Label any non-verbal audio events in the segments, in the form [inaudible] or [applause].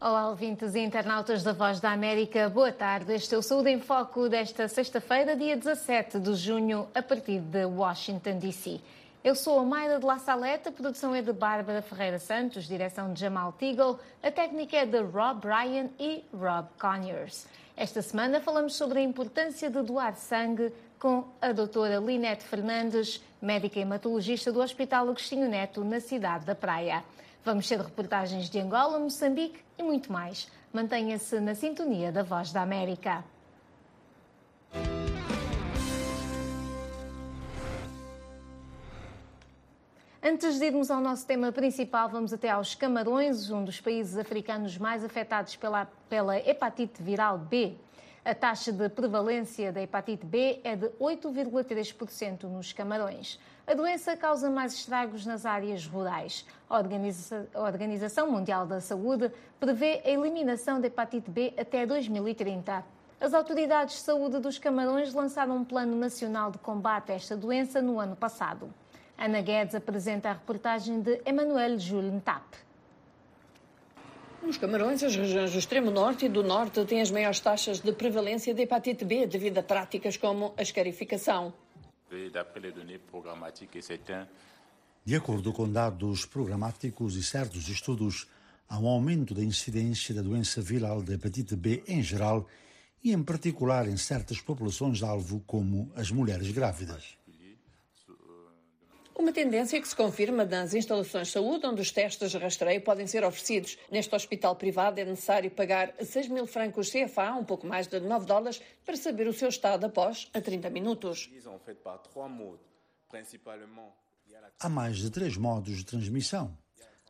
Olá, ouvintes e internautas da Voz da América, boa tarde. Este é o Saúde em Foco desta sexta-feira, dia 17 de junho, a partir de Washington, D.C. Eu sou a Mayra de La Saleta, a produção é de Bárbara Ferreira Santos, direção de Jamal Teagle, a técnica é de Rob Ryan e Rob Conyers. Esta semana falamos sobre a importância de doar sangue com a doutora Linete Fernandes, médica hematologista do Hospital Agostinho Neto, na cidade da Praia. Vamos ter reportagens de Angola, Moçambique e muito mais. Mantenha-se na sintonia da Voz da América. Antes de irmos ao nosso tema principal, vamos até aos Camarões, um dos países africanos mais afetados pela, pela hepatite viral B. A taxa de prevalência da hepatite B é de 8,3% nos Camarões. A doença causa mais estragos nas áreas rurais. A Organização Mundial da Saúde prevê a eliminação da hepatite B até 2030. As autoridades de saúde dos Camarões lançaram um plano nacional de combate a esta doença no ano passado. Ana Guedes apresenta a reportagem de Emmanuel Jules Tap. Nos Camarões, as regiões do extremo norte e do norte têm as maiores taxas de prevalência de hepatite B devido a práticas como a escarificação. De acordo com dados programáticos e certos estudos, há um aumento da incidência da doença viral da hepatite B em geral e, em particular, em certas populações-alvo, como as mulheres grávidas. Uma tendência que se confirma nas instalações de saúde, onde os testes de rastreio podem ser oferecidos. Neste hospital privado é necessário pagar 6 mil francos CFA, um pouco mais de 9 dólares, para saber o seu estado após a 30 minutos. Há mais de três modos de transmissão.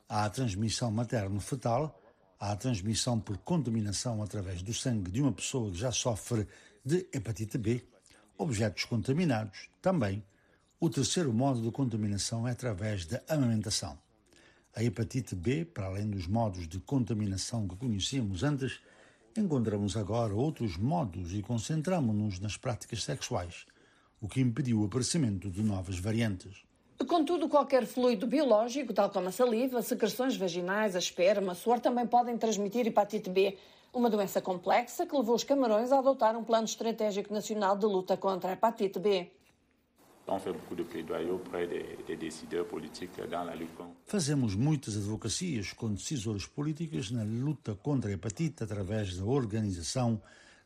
Há a transmissão materno-fetal, há a transmissão por contaminação através do sangue de uma pessoa que já sofre de hepatite B, objetos contaminados, também o terceiro modo de contaminação é através da amamentação. A hepatite B, para além dos modos de contaminação que conhecíamos antes, encontramos agora outros modos e concentramos-nos nas práticas sexuais, o que impediu o aparecimento de novas variantes. Contudo, qualquer fluido biológico, tal como a saliva, secreções vaginais, a esperma, suor, também podem transmitir hepatite B, uma doença complexa que levou os Camarões a adotar um plano estratégico nacional de luta contra a hepatite B. Fazemos muitas advocacias com decisores políticos na luta contra a hepatite através da organização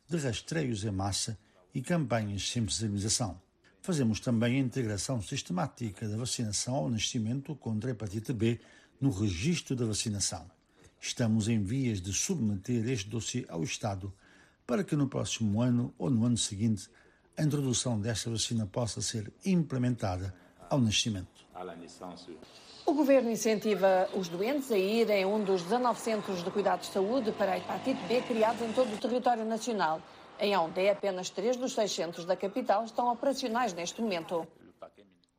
de rastreios em massa e campanhas de sensibilização. Fazemos também a integração sistemática da vacinação ao nascimento contra a hepatite B no registro da vacinação. Estamos em vias de submeter este dossiê ao Estado para que no próximo ano ou no ano seguinte a introdução desta vacina possa ser implementada ao nascimento. O governo incentiva os doentes a ir em um dos 19 centros de cuidados de saúde para a hepatite B criados em todo o território nacional. Em Yaoundé, apenas três dos seis centros da capital estão operacionais neste momento.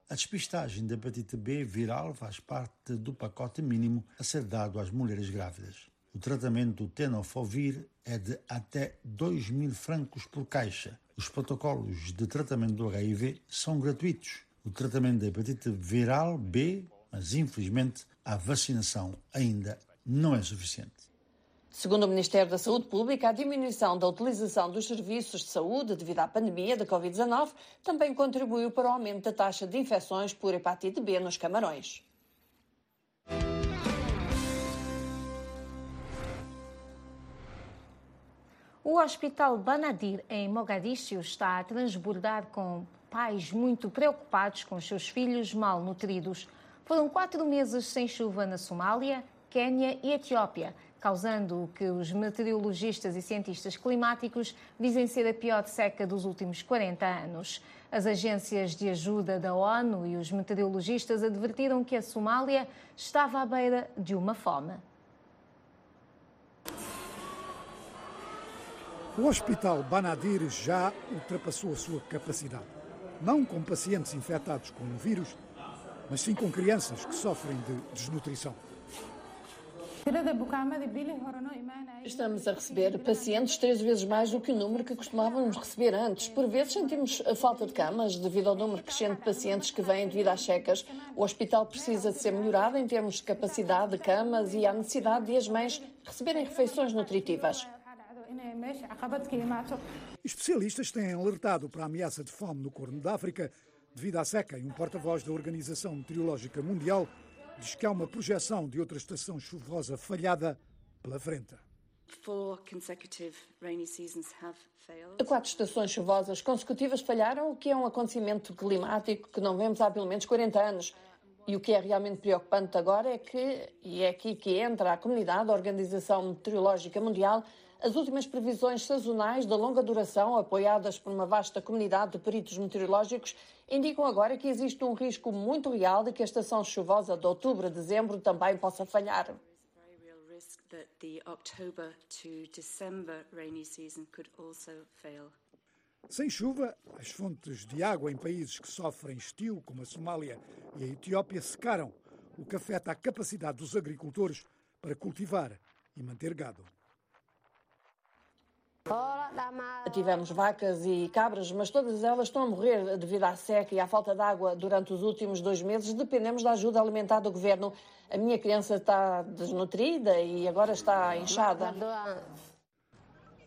A despistagem da hepatite B viral faz parte do pacote mínimo a ser dado às mulheres grávidas. O tratamento tenofovir é de até 2 mil francos por caixa. Os protocolos de tratamento do HIV são gratuitos. O tratamento da hepatite viral B, mas infelizmente a vacinação ainda não é suficiente. Segundo o Ministério da Saúde Pública, a diminuição da utilização dos serviços de saúde devido à pandemia da Covid-19 também contribuiu para o aumento da taxa de infecções por hepatite B nos Camarões. O Hospital Banadir, em Mogadíscio, está a transbordar com pais muito preocupados com seus filhos malnutridos. Foram quatro meses sem chuva na Somália, Quênia e Etiópia, causando o que os meteorologistas e cientistas climáticos dizem ser a pior seca dos últimos 40 anos. As agências de ajuda da ONU e os meteorologistas advertiram que a Somália estava à beira de uma fome. O Hospital Banadir já ultrapassou a sua capacidade. Não com pacientes infectados com o vírus, mas sim com crianças que sofrem de desnutrição. Estamos a receber pacientes três vezes mais do que o número que costumávamos receber antes. Por vezes sentimos a falta de camas devido ao número crescente de pacientes que vêm devido às checas. O hospital precisa de ser melhorado em termos de capacidade de camas e há necessidade de as mães receberem refeições nutritivas. Especialistas têm alertado para a ameaça de fome no Corno da África devido à seca e um porta-voz da Organização Meteorológica Mundial diz que há uma projeção de outra estação chuvosa falhada pela frente. Quatro estações chuvosas consecutivas falharam, o que é um acontecimento climático que não vemos há pelo menos 40 anos. E o que é realmente preocupante agora é que, e é aqui que entra a comunidade, a Organização Meteorológica Mundial, as últimas previsões sazonais de longa duração, apoiadas por uma vasta comunidade de peritos meteorológicos, indicam agora que existe um risco muito real de que a estação chuvosa de outubro a dezembro também possa falhar. Sem chuva, as fontes de água em países que sofrem estio, como a Somália e a Etiópia, secaram, o que afeta a capacidade dos agricultores para cultivar e manter gado. Tivemos vacas e cabras, mas todas elas estão a morrer devido à seca e à falta de água durante os últimos dois meses. Dependemos da ajuda alimentar do governo. A minha criança está desnutrida e agora está inchada.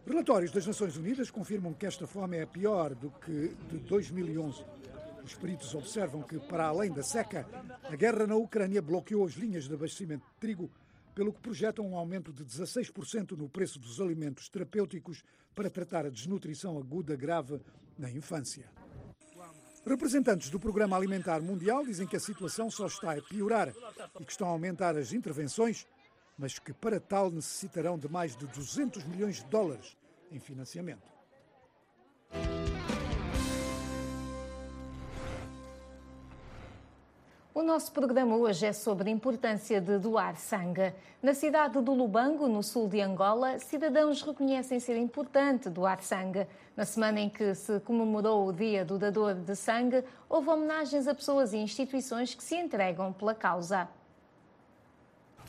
Relatórios das Nações Unidas confirmam que esta fome é pior do que de 2011. Os peritos observam que, para além da seca, a guerra na Ucrânia bloqueou as linhas de abastecimento de trigo pelo que projetam um aumento de 16% no preço dos alimentos terapêuticos para tratar a desnutrição aguda grave na infância. Representantes do Programa Alimentar Mundial dizem que a situação só está a piorar e que estão a aumentar as intervenções, mas que para tal necessitarão de mais de 200 milhões de dólares em financiamento. O nosso programa hoje é sobre a importância de doar sangue. Na cidade do Lubango, no sul de Angola, cidadãos reconhecem ser importante doar sangue. Na semana em que se comemorou o Dia do Dador de Sangue, houve homenagens a pessoas e instituições que se entregam pela causa.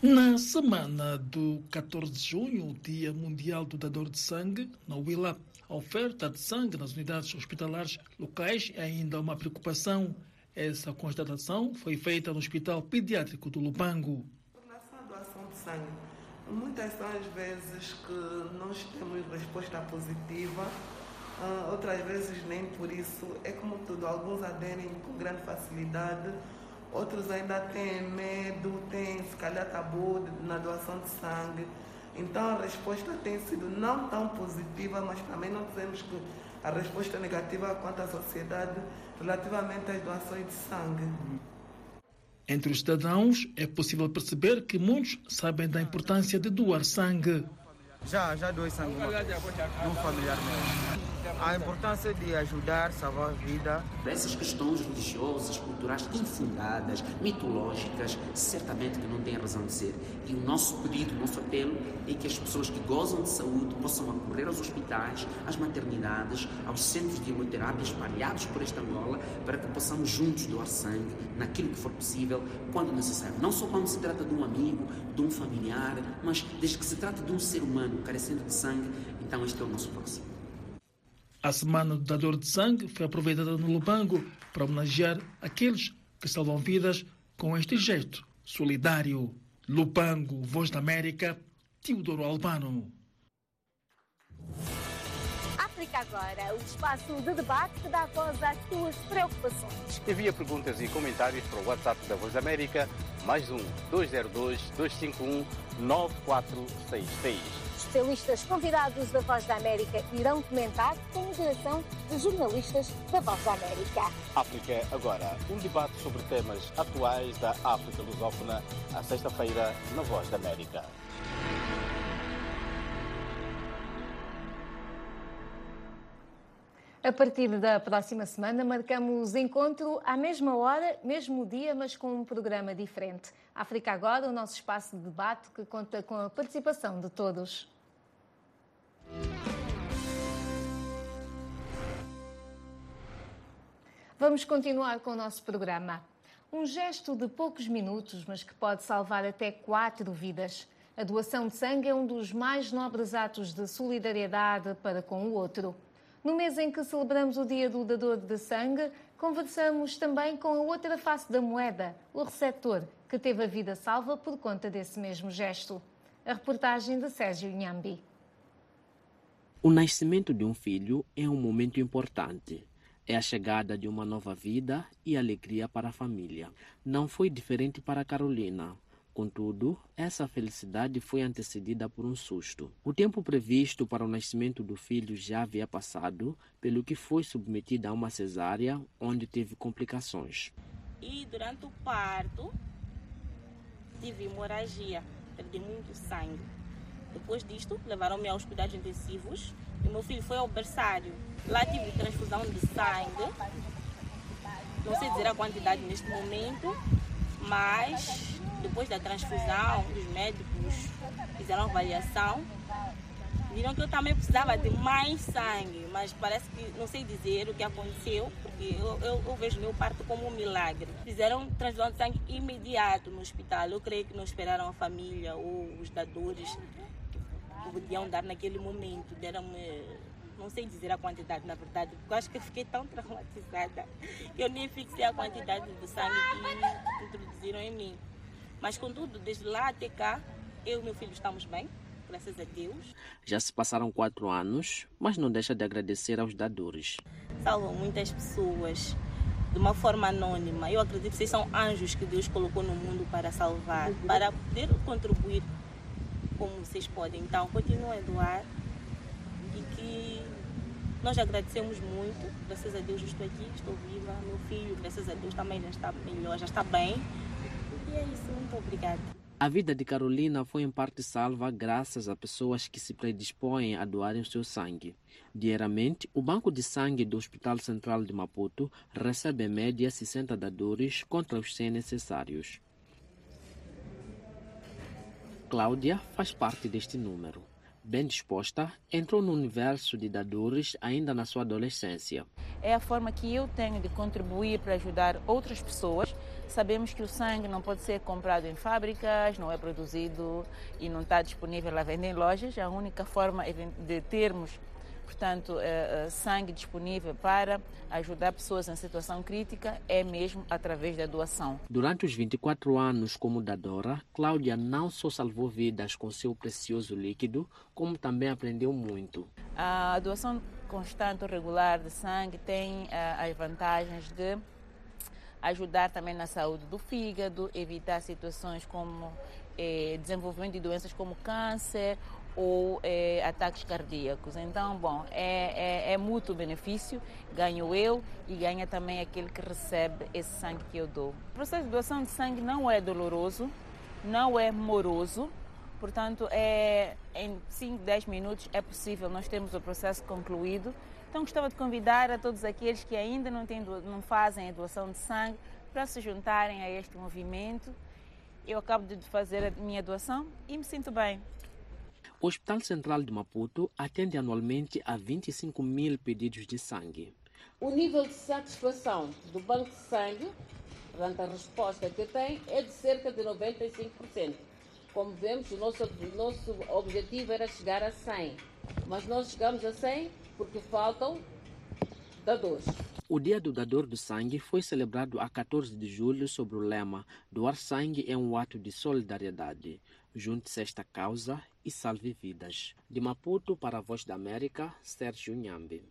Na semana do 14 de junho, Dia Mundial do Dador de Sangue, na Willa, a oferta de sangue nas unidades hospitalares locais é ainda uma preocupação. Essa constatação foi feita no Hospital Pediátrico do Lubango. Em relação à doação de sangue, muitas são as vezes que nós temos resposta positiva, uh, outras vezes nem por isso. É como tudo, alguns aderem com grande facilidade, outros ainda têm medo, têm se calhar tabu na doação de sangue. Então a resposta tem sido não tão positiva, mas também não dizemos que a resposta é negativa quanto à sociedade relativamente às doações de sangue. Entre os cidadãos, é possível perceber que muitos sabem da importância de doar sangue. Já, já doei sangue de um familiar meu. A importância de ajudar, salvar a vida. Essas questões religiosas, culturais infundadas, mitológicas, certamente que não têm razão de ser. E o nosso pedido, o nosso apelo é que as pessoas que gozam de saúde possam acorrer aos hospitais, às maternidades, aos centros de hemoterapia espalhados por esta Angola, para que possamos juntos doar sangue naquilo que for possível, quando necessário. Não só quando se trata de um amigo, de um familiar, mas desde que se trata de um ser humano carecendo de sangue, então este é o nosso próximo. A Semana do Dador de Sangue foi aproveitada no Lubango para homenagear aqueles que salvam vidas com este gesto solidário. Lubango, Voz da América, Teodoro Albano. África Agora, o espaço de debate que dá voz às tuas preocupações. Envia perguntas e comentários para o WhatsApp da Voz da América, mais um 202 251 9466. Especialistas convidados da Voz da América irão comentar com moderação de jornalistas da Voz da América. África Agora, um debate sobre temas atuais da África lusófona, à sexta-feira, na Voz da América. A partir da próxima semana, marcamos encontro à mesma hora, mesmo dia, mas com um programa diferente. África Agora, o nosso espaço de debate que conta com a participação de todos. Vamos continuar com o nosso programa. Um gesto de poucos minutos, mas que pode salvar até quatro vidas. A doação de sangue é um dos mais nobres atos de solidariedade para com o outro. No mês em que celebramos o Dia do Dador de Sangue, conversamos também com a outra face da moeda, o receptor, que teve a vida salva por conta desse mesmo gesto. A reportagem de Sérgio Nhambi. O nascimento de um filho é um momento importante. É a chegada de uma nova vida e alegria para a família. Não foi diferente para Carolina. Contudo, essa felicidade foi antecedida por um susto. O tempo previsto para o nascimento do filho já havia passado, pelo que foi submetida a uma cesárea, onde teve complicações. E durante o parto, tive hemorragia, perdi muito sangue. Depois disto, levaram-me aos cuidados intensivos e meu filho foi ao berçário. Lá tive transfusão de sangue. Não sei dizer a quantidade neste momento, mas depois da transfusão, os médicos fizeram avaliação, viram que eu também precisava de mais sangue, mas parece que não sei dizer o que aconteceu, porque eu, eu, eu vejo meu parto como um milagre. Fizeram transfusão de sangue imediato no hospital. Eu creio que não esperaram a família ou os dadores podiam dar naquele momento. Deram-me não sei dizer a quantidade, na verdade, porque eu acho que fiquei tão [laughs] traumatizada que eu nem fixei a quantidade de sangue que introduziram em mim. Mas, contudo, desde lá até cá, eu e meu filho estamos bem, graças a Deus. Já se passaram quatro anos, mas não deixa de agradecer aos dadores. Salvam muitas pessoas de uma forma anônima. Eu acredito que vocês são anjos que Deus colocou no mundo para salvar, para poder contribuir como vocês podem. Então, continuem a doar e que nós agradecemos muito. Graças a Deus, estou aqui, estou viva. Meu filho, graças a Deus, também já está melhor, já está bem. E é isso, muito obrigada. A vida de Carolina foi em parte salva graças a pessoas que se predispõem a doarem seu sangue. Diariamente, o Banco de Sangue do Hospital Central de Maputo recebe em média 60 dadores contra os 100 necessários. Cláudia faz parte deste número. Bem disposta, entrou no universo de dadores ainda na sua adolescência. É a forma que eu tenho de contribuir para ajudar outras pessoas Sabemos que o sangue não pode ser comprado em fábricas, não é produzido e não está disponível à venda em lojas. A única forma de termos, portanto, eh, eh, sangue disponível para ajudar pessoas em situação crítica é mesmo através da doação. Durante os 24 anos como dadora, Cláudia não só salvou vidas com seu precioso líquido, como também aprendeu muito. A doação constante ou regular de sangue tem eh, as vantagens de ajudar também na saúde do fígado, evitar situações como eh, desenvolvimento de doenças como câncer ou eh, ataques cardíacos. Então, bom, é, é, é mútuo benefício, ganho eu e ganha também aquele que recebe esse sangue que eu dou. O processo de doação de sangue não é doloroso, não é moroso, portanto, é, em 5, 10 minutos é possível, nós temos o processo concluído então gostava de convidar a todos aqueles que ainda não, têm, não fazem a doação de sangue para se juntarem a este movimento. Eu acabo de fazer a minha doação e me sinto bem. O Hospital Central de Maputo atende anualmente a 25 mil pedidos de sangue. O nível de satisfação do banco de sangue, perante a resposta que tem, é de cerca de 95%. Como vemos, o nosso, o nosso objetivo era chegar a 100, mas nós chegamos a 100 porque faltam dadores. O Dia do Dador do Sangue foi celebrado a 14 de julho sob o lema Doar sangue é um ato de solidariedade. Junte-se a esta causa e salve vidas. De Maputo para a Voz da América, Sérgio Nhambi.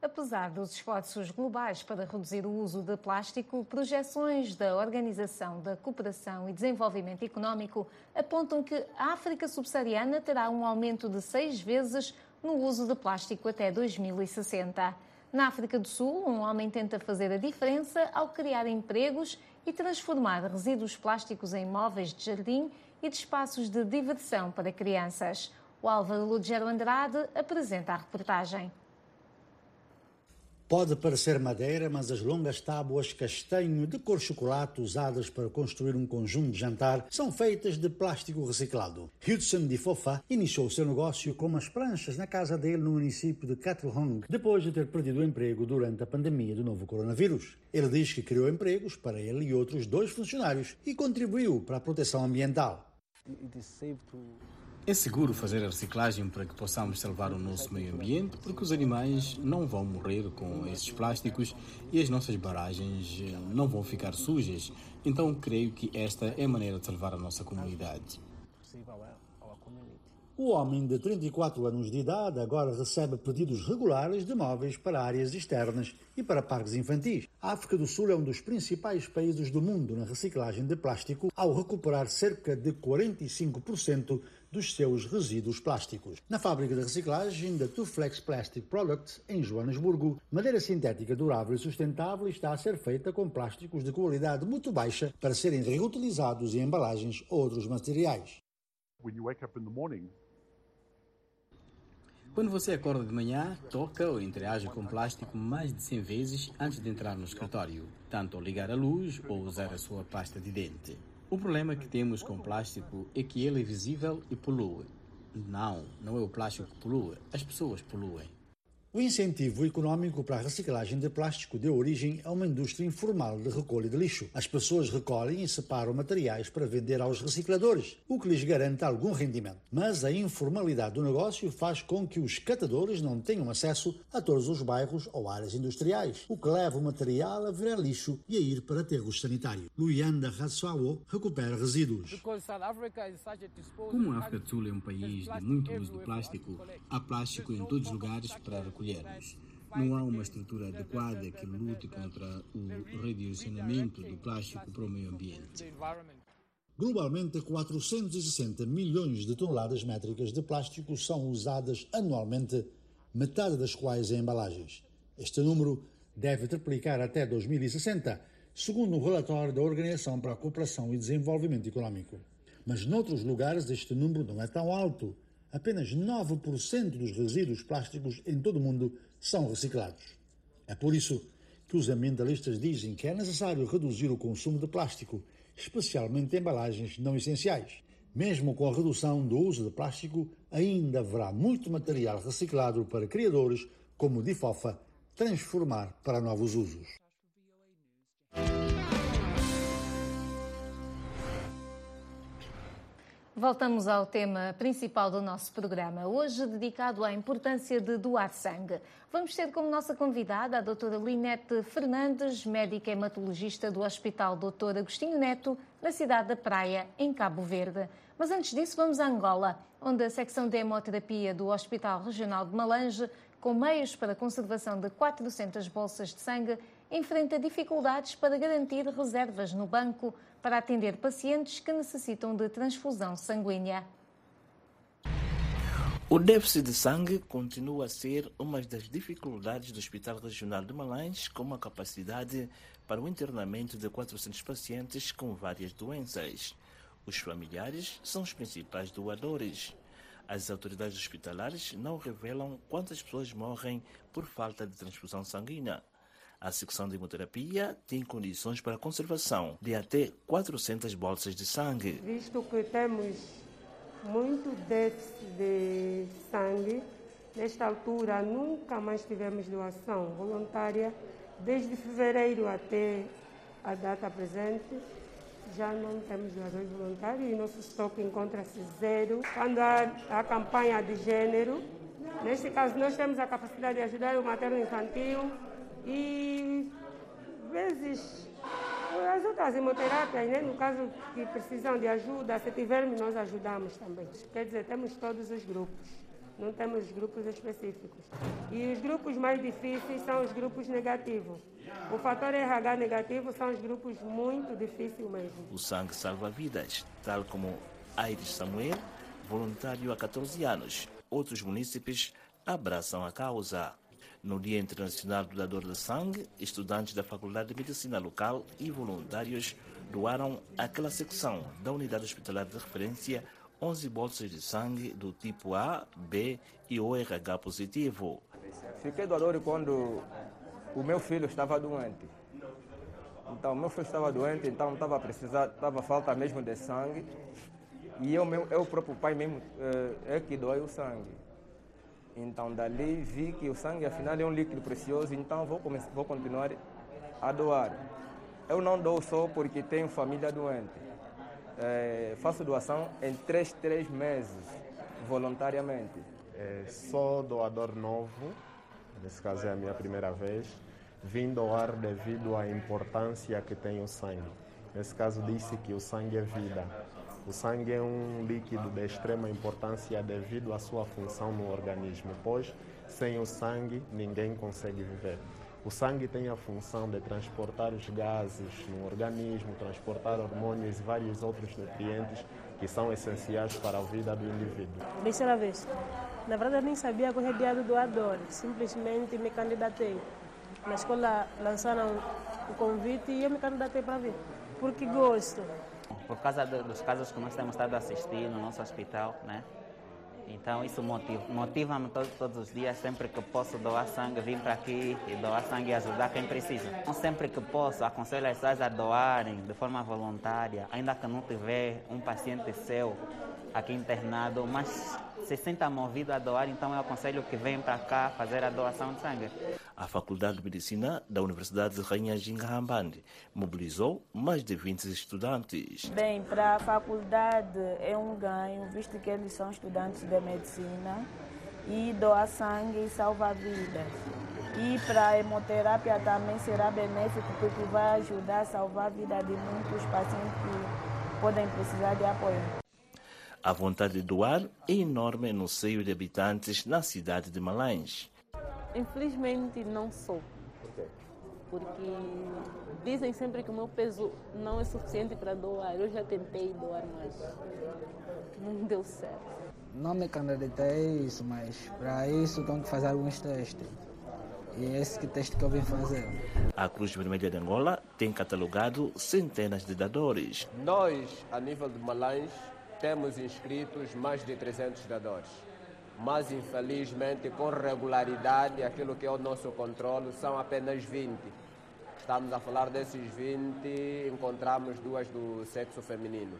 Apesar dos esforços globais para reduzir o uso de plástico, projeções da Organização da Cooperação e Desenvolvimento Económico apontam que a África subsaariana terá um aumento de seis vezes no uso de plástico até 2060. Na África do Sul, um homem tenta fazer a diferença ao criar empregos e transformar resíduos plásticos em móveis de jardim e de espaços de diversão para crianças. O Álvaro Lugero Andrade apresenta a reportagem. Pode parecer madeira, mas as longas tábuas castanho de cor chocolate usadas para construir um conjunto de jantar são feitas de plástico reciclado. Hudson de Fofa iniciou seu negócio com umas pranchas na casa dele no município de Katlehong, depois de ter perdido o emprego durante a pandemia do novo coronavírus. Ele diz que criou empregos para ele e outros dois funcionários e contribuiu para a proteção ambiental. É seguro fazer a reciclagem para que possamos salvar o nosso meio ambiente, porque os animais não vão morrer com esses plásticos e as nossas barragens eh, não vão ficar sujas. Então, creio que esta é a maneira de salvar a nossa comunidade. O homem de 34 anos de idade agora recebe pedidos regulares de móveis para áreas externas e para parques infantis. A África do Sul é um dos principais países do mundo na reciclagem de plástico, ao recuperar cerca de 45% dos seus resíduos plásticos. Na fábrica de reciclagem da Tuflex Plastic Products, em Joanesburgo, madeira sintética durável e sustentável está a ser feita com plásticos de qualidade muito baixa para serem reutilizados em embalagens ou outros materiais. Quando você acorda de manhã, toca ou interage com plástico mais de 100 vezes antes de entrar no escritório, tanto ao ligar a luz ou usar a sua pasta de dente. O problema que temos com plástico é que ele é visível e polui. Não, não é o plástico que polui, as pessoas poluem. O incentivo econômico para a reciclagem de plástico deu origem a uma indústria informal de recolha de lixo. As pessoas recolhem e separam materiais para vender aos recicladores, o que lhes garante algum rendimento. Mas a informalidade do negócio faz com que os catadores não tenham acesso a todos os bairros ou áreas industriais, o que leva o material a virar lixo e a ir para aterros sanitários. Luianda Ratsuawo recupera resíduos. Como a África do Sul é um país de muito uso de plástico, há plástico em todos os lugares para recolher recolhermos. Não há uma estrutura adequada que lute contra o redirecionamento do plástico para o meio ambiente. Globalmente, 460 milhões de toneladas métricas de plástico são usadas anualmente, metade das quais em embalagens. Este número deve triplicar até 2060, segundo um relatório da Organização para a Cooperação e Desenvolvimento Econômico. Mas noutros lugares este número não é tão alto apenas 9% dos resíduos plásticos em todo o mundo são reciclados. É por isso que os ambientalistas dizem que é necessário reduzir o consumo de plástico, especialmente embalagens não essenciais. Mesmo com a redução do uso de plástico, ainda haverá muito material reciclado para criadores como o Difofa transformar para novos usos. Voltamos ao tema principal do nosso programa, hoje dedicado à importância de doar sangue. Vamos ter como nossa convidada a doutora Linete Fernandes, médica hematologista do Hospital Doutor Agostinho Neto, na cidade da Praia, em Cabo Verde. Mas antes disso, vamos a Angola, onde a secção de hemoterapia do Hospital Regional de Malange, com meios para a conservação de 400 bolsas de sangue, enfrenta dificuldades para garantir reservas no banco para atender pacientes que necessitam de transfusão sanguínea. O déficit de sangue continua a ser uma das dificuldades do Hospital Regional de Malães, com uma capacidade para o internamento de 400 pacientes com várias doenças. Os familiares são os principais doadores. As autoridades hospitalares não revelam quantas pessoas morrem por falta de transfusão sanguínea. A secção de hemoterapia tem condições para conservação de até 400 bolsas de sangue. Visto que temos muito déficit de sangue, nesta altura nunca mais tivemos doação voluntária. Desde fevereiro até a data presente, já não temos doadores voluntários e nosso estoque encontra-se zero. Quando há a campanha de gênero, neste caso nós temos a capacidade de ajudar o materno infantil e vezes as outras hemoterápias, né? no caso que precisam de ajuda, se tivermos, nós ajudamos também. Quer dizer, temos todos os grupos, não temos grupos específicos. E os grupos mais difíceis são os grupos negativos. O fator RH negativo são os grupos muito difíceis mesmo. O sangue salva vidas, tal como Aires Samuel, voluntário há 14 anos. Outros munícipes abraçam a causa. No Dia Internacional do Dador de Sangue, estudantes da Faculdade de Medicina Local e voluntários doaram àquela secção da unidade hospitalar de referência 11 bolsas de sangue do tipo A, B e ORH positivo. Fiquei doador quando o meu filho estava doente. Então, meu filho estava doente, então estava precisar, estava falta mesmo de sangue. E eu, meu, eu próprio pai mesmo é que doe o sangue. Então, dali vi que o sangue, afinal, é um líquido precioso, então vou, vou continuar a doar. Eu não dou só porque tenho família doente. É, faço doação em três, três meses, voluntariamente. É, sou doador novo, nesse caso é a minha primeira vez. Vim doar devido à importância que tem o sangue. Nesse caso, disse que o sangue é vida. O sangue é um líquido de extrema importância devido à sua função no organismo, pois sem o sangue ninguém consegue viver. O sangue tem a função de transportar os gases no organismo, transportar hormônios e vários outros nutrientes que são essenciais para a vida do indivíduo. Terceira vez. Na verdade, eu nem sabia que era do doador, simplesmente me candidatei. Na escola lançaram o convite e eu me candidatei para vir, porque gosto. Por causa dos casos que nós temos estado a assistir no nosso hospital, né? Então isso motiva-me motiva todos, todos os dias, sempre que posso doar sangue, vir para aqui e doar sangue e ajudar quem precisa. Então, sempre que posso, aconselho as pessoas a doarem de forma voluntária, ainda que não tiver um paciente seu aqui internado, mas se sinta movido a doar, então eu aconselho que venham para cá fazer a doação de sangue. A Faculdade de Medicina da Universidade de Rainha Ginghambande mobilizou mais de 20 estudantes. Bem, para a faculdade é um ganho, visto que eles são estudantes de medicina e doar sangue salva vidas. E para a hemoterapia também será benéfico porque vai ajudar a salvar a vida de muitos pacientes que podem precisar de apoio. A vontade de doar é enorme no seio de habitantes na cidade de Malães. Infelizmente não sou. Porque dizem sempre que o meu peso não é suficiente para doar. Eu já tentei doar, mas não deu certo. Não me candidatei a isso, mas para isso tenho que fazer alguns testes. E é esse que teste que eu vim fazer. A Cruz Vermelha de Angola tem catalogado centenas de dadores. Nós, a nível de Malães, temos inscritos mais de 300 dadores. Mas, infelizmente, com regularidade, aquilo que é o nosso controle são apenas 20. Estamos a falar desses 20, encontramos duas do sexo feminino.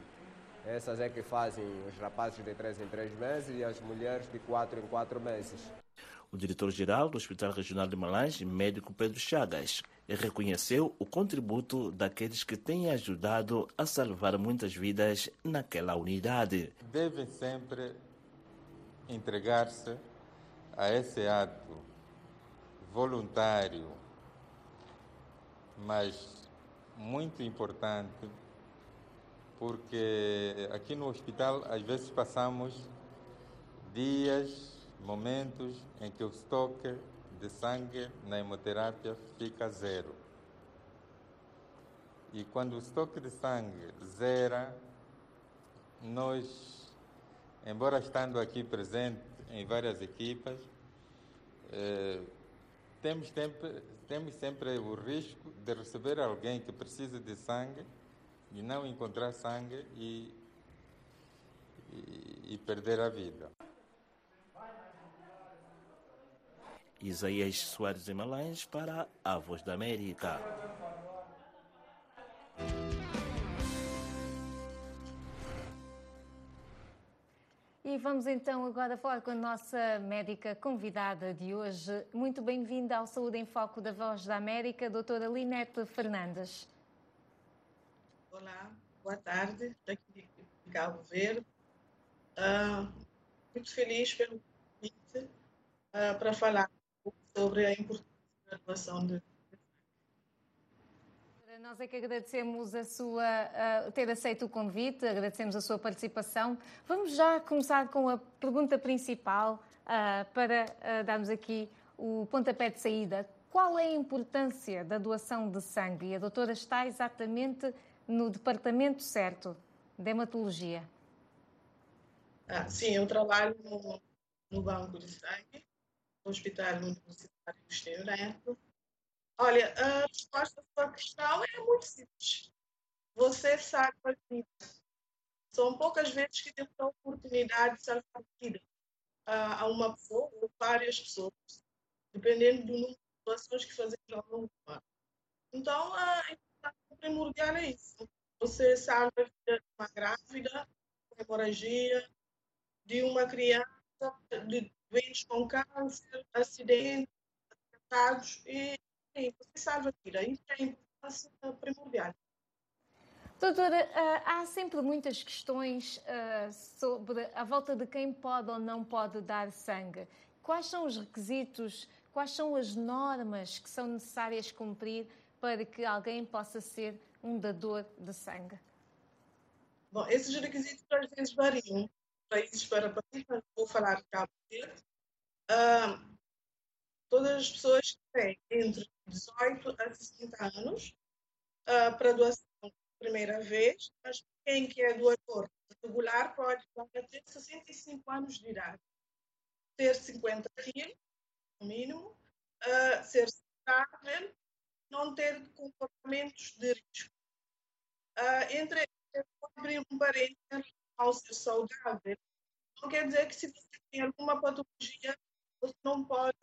Essas é que fazem os rapazes de 3 em 3 meses e as mulheres de 4 em 4 meses. O diretor-geral do Hospital Regional de Malange, médico Pedro Chagas, reconheceu o contributo daqueles que têm ajudado a salvar muitas vidas naquela unidade. Devem sempre entregar-se a esse ato voluntário, mas muito importante, porque aqui no hospital às vezes passamos dias, momentos em que o estoque de sangue na hemoterapia fica zero. E quando o estoque de sangue zera, nós, embora estando aqui presente em várias equipas, eh, temos, sempre, temos sempre o risco de receber alguém que precisa de sangue e não encontrar sangue e, e, e perder a vida. Isaías Soares Malães para a Voz da América. E vamos então agora falar com a nossa médica convidada de hoje. Muito bem-vinda ao Saúde em Foco da Voz da América, doutora Linete Fernandes. Olá, boa tarde, daqui de Cabo Verde. Uh, muito feliz pelo convite uh, para falar sobre a importância da doação de nós é que agradecemos a sua uh, ter aceito o convite, agradecemos a sua participação. Vamos já começar com a pergunta principal uh, para uh, darmos aqui o pontapé de saída. Qual é a importância da doação de sangue? E a doutora está exatamente no departamento certo de hematologia. Ah, sim, eu trabalho no, no banco de sangue Hospital Universitário Agostinho Neto. Olha, a resposta à sua questão é muito simples. Você sabe a vida. São poucas vezes que temos a oportunidade de salvar a vida a uma pessoa ou várias pessoas, dependendo do número doações que fazemos ao longo do ano. Então, a importância primordial é isso. Você salva a vida de uma grávida, com hemorragia, de uma criança, de doentes com câncer, acidentes, atentados, e sim, você salva a vida. Isso é a importância primordial. Doutora, eh, há sempre muitas questões eh, sobre a volta de quem pode ou não pode dar sangue. Quais são os requisitos, quais são as normas que são necessárias cumprir para que alguém possa ser um dador de sangue? Bom, esses requisitos às vezes variam países para mas vou falar de Cabo Verde. Uh, todas as pessoas que têm entre 18 a 60 anos uh, para doação primeira vez, mas quem que é doador regular pode ter 65 anos de idade, ter 50 quilos, no mínimo, uh, ser saudável, não ter comportamentos de risco. Uh, entre abrir um parênteses ao ser saudável, não quer dizer que se você tem alguma patologia, você não pode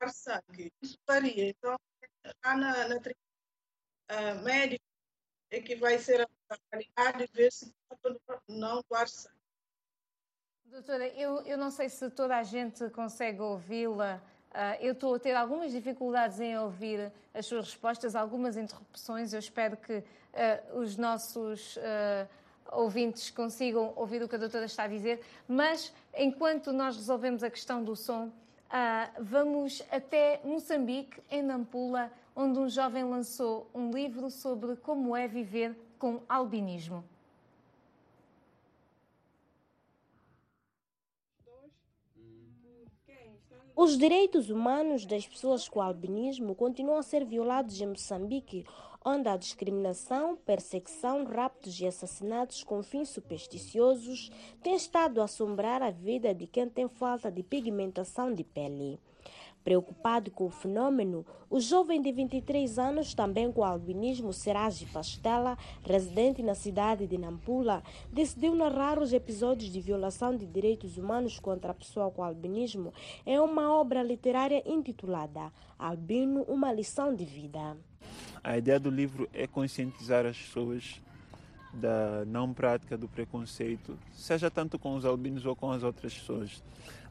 dar sangue. Isso varia. Então, lá na, na uh, médica, é que vai ser avaliado e ver se pode não doar sangue. Doutora, eu, eu não sei se toda a gente consegue ouvi-la. Uh, eu estou a ter algumas dificuldades em ouvir as suas respostas, algumas interrupções. Eu espero que uh, os nossos ouvintes consigam ouvir o que a doutora está a dizer. Mas, enquanto nós resolvemos a questão do som, vamos até Moçambique, em Nampula, onde um jovem lançou um livro sobre como é viver com albinismo. Os direitos humanos das pessoas com albinismo continuam a ser violados em Moçambique, onde a discriminação, perseguição, raptos e assassinatos com fins supersticiosos têm estado a assombrar a vida de quem tem falta de pigmentação de pele. Preocupado com o fenômeno, o jovem de 23 anos, também com albinismo, Serage Pastela, residente na cidade de Nampula, decidiu narrar os episódios de violação de direitos humanos contra a pessoa com albinismo em uma obra literária intitulada Albino, uma lição de vida. A ideia do livro é conscientizar as pessoas da não prática do preconceito, seja tanto com os albinos ou com as outras pessoas.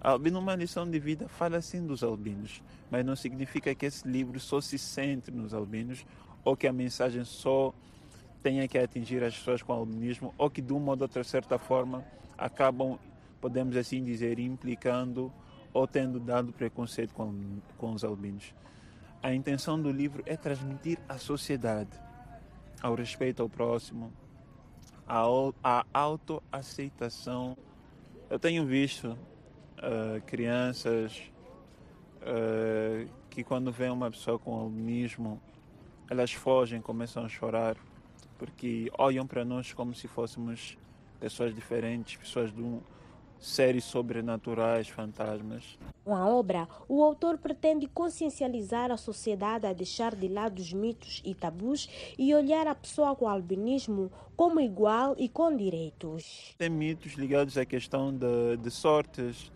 Albino, uma lição de vida, fala sim dos albinos, mas não significa que esse livro só se centre nos albinos ou que a mensagem só tenha que atingir as pessoas com albinismo ou que de uma ou de outra certa forma acabam, podemos assim dizer, implicando ou tendo dado preconceito com, com os albinos. A intenção do livro é transmitir à sociedade, ao respeito ao próximo, a autoaceitação. Eu tenho visto uh, crianças uh, que quando vêem uma pessoa com albinismo, elas fogem, começam a chorar, porque olham para nós como se fôssemos pessoas diferentes, pessoas de um, séries sobrenaturais, fantasmas. Com a obra, o autor pretende consciencializar a sociedade a deixar de lado os mitos e tabus e olhar a pessoa com albinismo como igual e com direitos. Tem mitos ligados à questão de, de sortes,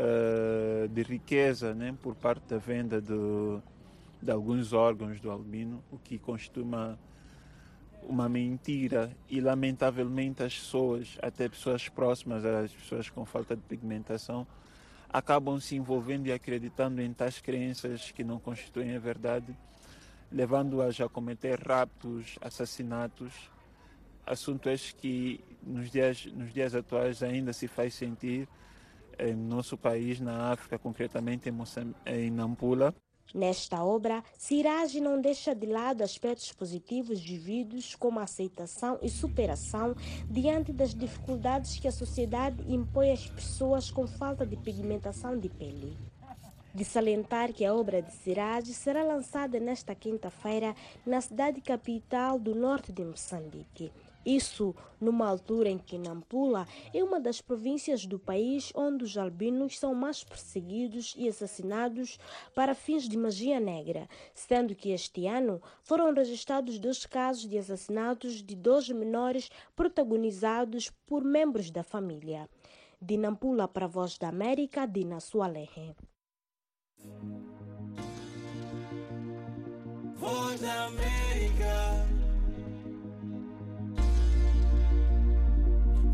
uh, de riqueza, né, por parte da venda de, alguns órgãos do albino, o que costuma uma mentira. E lamentavelmente as pessoas, até pessoas próximas às pessoas com falta de pigmentação, acabam se envolvendo e acreditando em tais crenças que não constituem a verdade, levando-as a cometer raptos, assassinatos, assunto este que nos dias, nos dias atuais ainda se faz sentir em nosso país, na África, concretamente em, em Nampula. Nesta obra, Siraj não deixa de lado aspectos positivos vividos como aceitação e superação diante das dificuldades que a sociedade impõe às pessoas com falta de pigmentação de pele. De salientar que a obra de Siraj será lançada nesta quinta-feira na cidade capital do norte de Moçambique. Isso numa altura em que Nampula é uma das províncias do país onde os albinos são mais perseguidos e assassinados para fins de magia negra, sendo que este ano foram registrados dois casos de assassinatos de dois menores protagonizados por membros da família. De Nampula para a Voz da América, Dina Sualehe. Voz da América.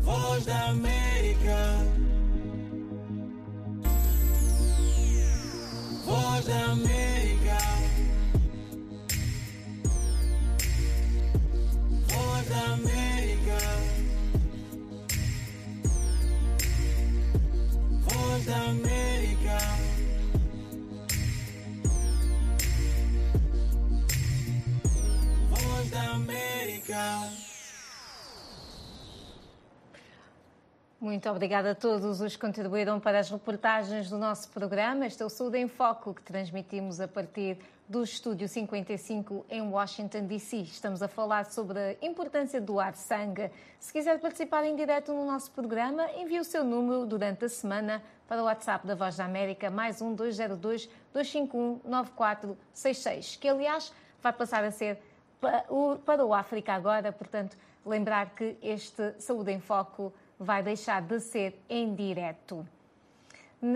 Voz da América. Voz da América. Muito obrigada a todos os que contribuíram para as reportagens do nosso programa. Este é o Saúde em Foco que transmitimos a partir do Estúdio 55 em Washington, D.C. Estamos a falar sobre a importância de doar sangue. Se quiser participar em direto no nosso programa, envie o seu número durante a semana para o WhatsApp da Voz da América, mais um 202 251 9466, que aliás vai passar a ser para o África agora, portanto, lembrar que este Saúde em Foco vai deixar de ser em direto.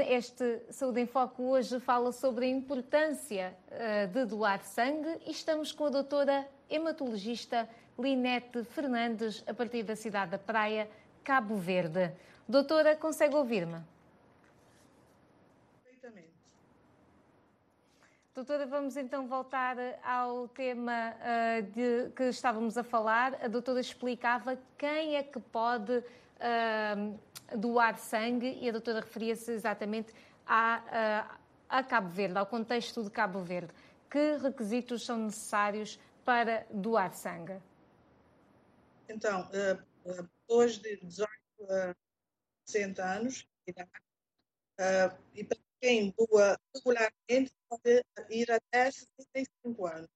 Este Saúde em Foco hoje fala sobre a importância uh, de doar sangue e estamos com a doutora hematologista Linete Fernandes, a partir da cidade da Praia, Cabo Verde. Doutora, consegue ouvir-me? Perfeitamente. Doutora, vamos então voltar ao tema uh, de, que estávamos a falar. A doutora explicava quem é que pode uh, doar sangue e a doutora referia-se exatamente a, uh, a Cabo Verde, ao contexto de Cabo Verde. Que requisitos são necessários para doar sangue? Então, uh, pessoas de 18 a 60 anos e para quem doa regularmente pode ir até 65 anos.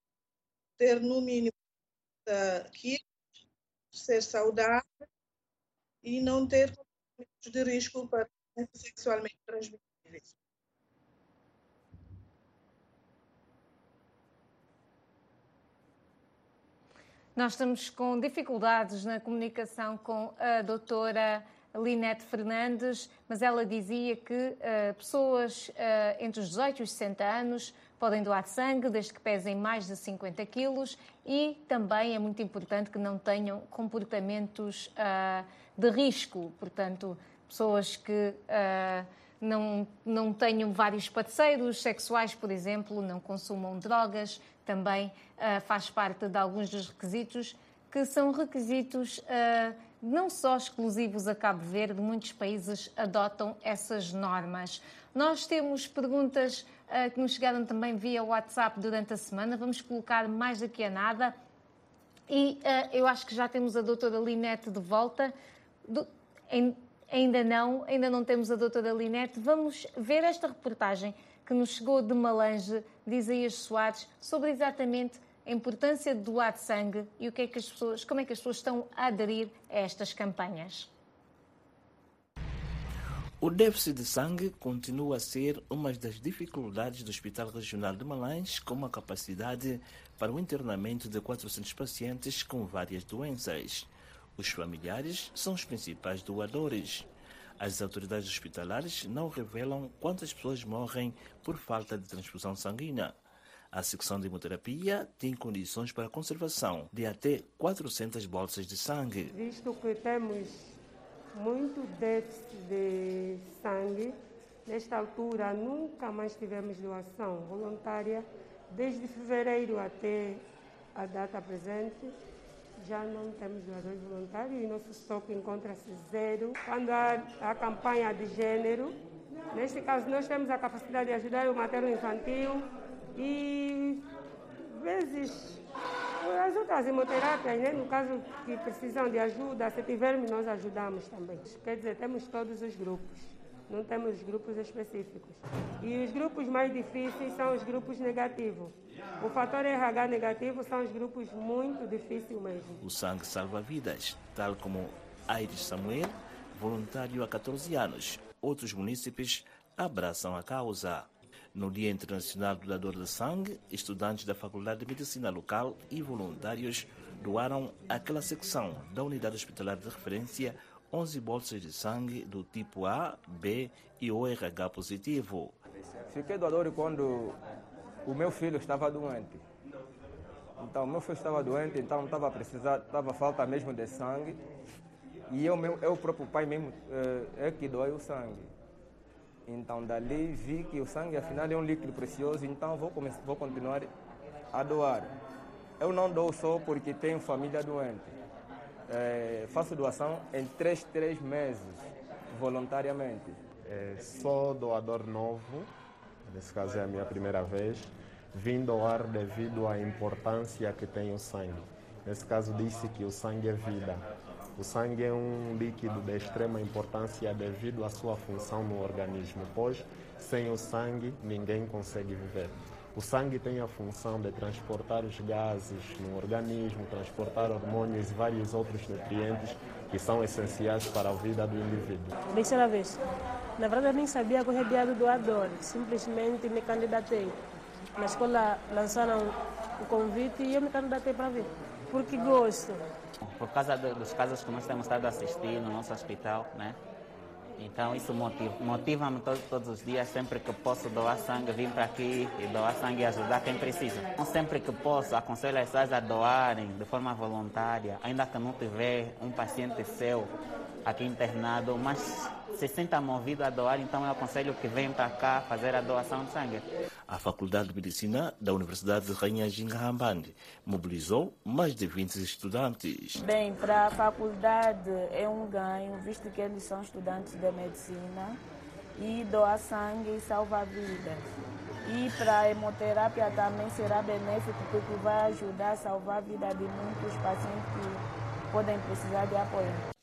Ter no mínimo uh, quilos, ser saudável e não ter comportamentos de risco para sexualmente transmissíveis. Nós estamos com dificuldades na comunicação com a doutora Linete Fernandes, mas ela dizia que uh, pessoas uh, entre os 18 e os 60 anos podem doar sangue desde que pesem mais de 50 quilos e também é muito importante que não tenham comportamentos uh, de risco, portanto, pessoas que não, não tenham vários parceiros sexuais, por exemplo, não consumam drogas, também faz parte de alguns dos requisitos que são requisitos não só exclusivos a Cabo Verde, muitos países adotam essas normas. Nós temos perguntas uh, que nos chegaram também via WhatsApp durante a semana, vamos colocar mais daqui a nada. E uh, eu acho que já temos a doutora Linete de volta. Do, em, ainda não, ainda não temos a doutora Linete. Vamos ver esta reportagem que nos chegou de Malange, de Isaías Soares, sobre exatamente a importância de doar sangue e o que é que as pessoas, como é que as pessoas estão a aderir a estas campanhas. O déficit de sangue continua a ser uma das dificuldades do Hospital Regional de Malães, com uma capacidade para o internamento de 400 pacientes com várias doenças. Os familiares são os principais doadores. As autoridades hospitalares não revelam quantas pessoas morrem por falta de transfusão sanguínea. A secção de hemoterapia tem condições para a conservação de até 400 bolsas de sangue. Visto que temos muito déficit de sangue, nesta altura nunca mais tivemos doação voluntária. Desde fevereiro até a data presente, já não temos doadores voluntários e nosso estoque encontra-se zero. Quando há a campanha de gênero, neste caso nós temos a capacidade de ajudar o materno infantil e vezes as outras hemoterápias, né? no caso que precisam de ajuda, se tivermos, nós ajudamos também. Quer dizer, temos todos os grupos, não temos grupos específicos. E os grupos mais difíceis são os grupos negativos. O fator RH negativo são os grupos muito difíceis mesmo. O sangue salva vidas, tal como Aires Samuel, voluntário há 14 anos. Outros munícipes abraçam a causa. No Dia Internacional do Dador de Sangue, estudantes da Faculdade de Medicina Local e voluntários doaram àquela secção da Unidade Hospitalar de Referência 11 bolsas de sangue do tipo A, B e ORH positivo. Fiquei doador quando o meu filho estava doente. Então, meu filho estava doente, então estava precisar, estava falta mesmo de sangue. E eu, eu próprio pai mesmo é que doe o sangue. Então, dali vi que o sangue, afinal, é um líquido precioso, então vou, vou continuar a doar. Eu não dou só porque tenho família doente. É, faço doação em três, três meses, voluntariamente. É, sou doador novo, nesse caso é a minha primeira vez. Vim doar devido à importância que tem o sangue. Nesse caso, disse que o sangue é vida. O sangue é um líquido de extrema importância devido à sua função no organismo, pois sem o sangue ninguém consegue viver. O sangue tem a função de transportar os gases no organismo, transportar hormônios e vários outros nutrientes que são essenciais para a vida do indivíduo. Terceira vez. Na verdade, eu nem sabia que eu era doador, simplesmente me candidatei. Na escola lançaram o convite e eu me candidatei para vir, porque gosto. Por causa dos casos que nós temos estado a assistir no nosso hospital, né? Então isso motiva, motiva-me todos, todos, os dias, sempre que posso doar sangue, vir para aqui e doar sangue e ajudar quem precisa. Então, sempre que posso, aconselho as pessoas a doarem de forma voluntária, ainda que não tiver um paciente seu aqui internado, mas se sinta movido a doar, então eu aconselho que venham para cá fazer a doação de sangue. A Faculdade de Medicina da Universidade de Rainha Jinghambande mobilizou mais de 20 estudantes. Bem, para a faculdade é um ganho, visto que eles são estudantes de medicina e doar sangue salva vidas. E para a hemoterapia também será benéfico porque vai ajudar a salvar a vida de muitos pacientes que podem precisar de apoio.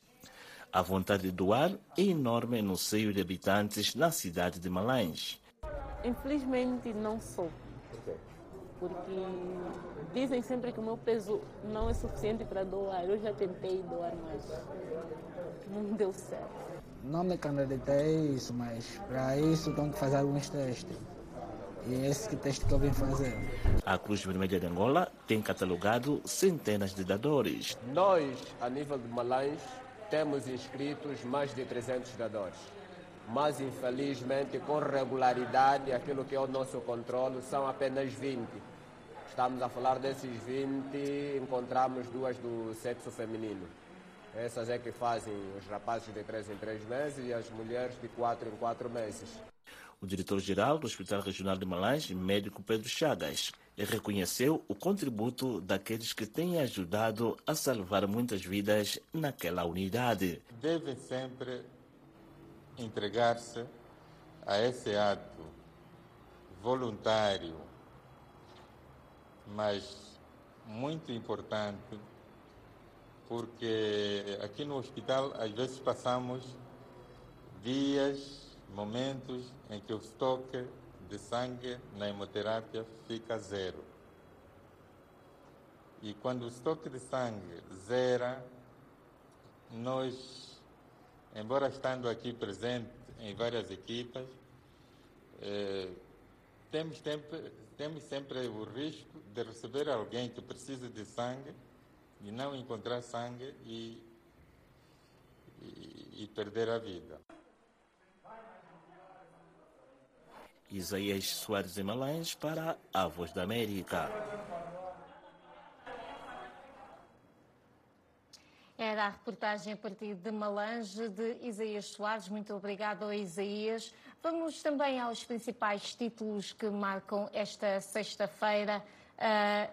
A vontade de doar é enorme no seio de habitantes na cidade de Malães. Infelizmente não sou. Porque dizem sempre que o meu peso não é suficiente para doar. Eu já tentei doar, mas não deu certo. Não me candidatei a isso, mas para isso tenho que fazer alguns testes. E é esse teste que eu vim fazer. A Cruz Vermelha de Angola tem catalogado centenas de dadores. Nós, a nível de Malães, temos inscritos mais de 300 dadores. Mas, infelizmente, com regularidade, aquilo que é o nosso controle são apenas 20. Estamos a falar desses 20, encontramos duas do sexo feminino. Essas é que fazem os rapazes de 3 em 3 meses e as mulheres de 4 em 4 meses. O diretor-geral do Hospital Regional de Malães, médico Pedro Chagas, reconheceu o contributo daqueles que têm ajudado a salvar muitas vidas naquela unidade. Deve sempre entregar-se a esse ato voluntário, mas muito importante, porque aqui no hospital às vezes passamos dias, momentos em que o estoque de sangue na hemoterapia fica zero. E quando o estoque de sangue zera, nós, embora estando aqui presente em várias equipas, eh, temos, sempre, temos sempre o risco de receber alguém que precisa de sangue e não encontrar sangue e, e, e perder a vida. Isaías Soares em Malães para a Voz da América. Era a reportagem a partir de Malange de Isaías Soares. Muito obrigado, Isaías. Vamos também aos principais títulos que marcam esta sexta-feira. Uh,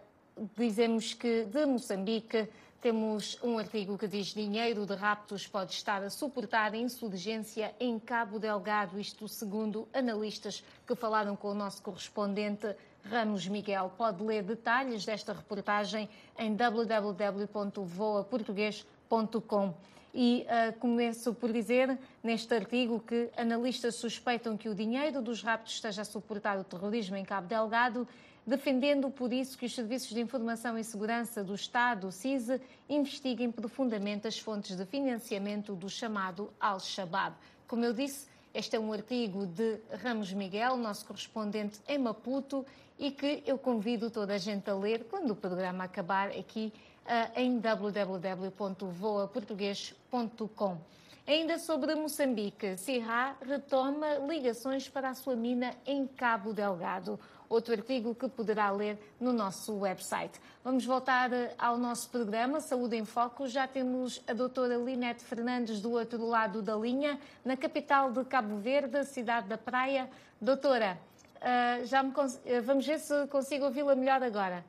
dizemos que de Moçambique temos um artigo que diz dinheiro de raptos pode estar a suportar a insurgência em Cabo Delgado, isto segundo analistas que falaram com o nosso correspondente Ramos Miguel. Pode ler detalhes desta reportagem em www.voaportuguês.com. E uh, começo por dizer neste artigo que analistas suspeitam que o dinheiro dos raptos esteja a suportar o terrorismo em Cabo Delgado defendendo por isso que os Serviços de Informação e Segurança do Estado, o CISE, investiguem profundamente as fontes de financiamento do chamado Al-Shabaab. Como eu disse, este é um artigo de Ramos Miguel, nosso correspondente em Maputo, e que eu convido toda a gente a ler quando o programa acabar aqui uh, em www.voaportuguês.com. Ainda sobre Moçambique, Sirra retoma ligações para a sua mina em Cabo Delgado. Outro artigo que poderá ler no nosso website. Vamos voltar eh, ao nosso programa Saúde em Foco. Já temos a doutora Linete Fernandes do outro lado da linha, na capital de Cabo Verde, cidade da Praia. Doutora, uh, já me uh, vamos ver se consigo ouvi-la melhor agora.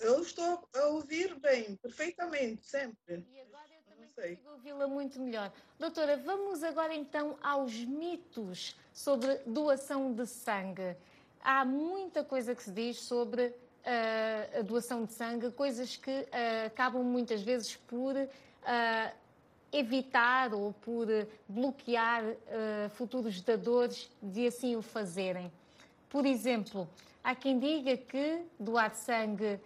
Eu estou a ouvir bem, perfeitamente, sempre. E também consigo ouvi-la muito melhor. Doutora, vamos agora então aos mitos sobre doação de sangue. Há muita coisa que se diz sobre uh, a doação de sangue, coisas que uh, acabam muitas vezes por uh, evitar ou por bloquear futuros dadores de assim o fazerem. Por exemplo, Há quem diga que doar sangue uh,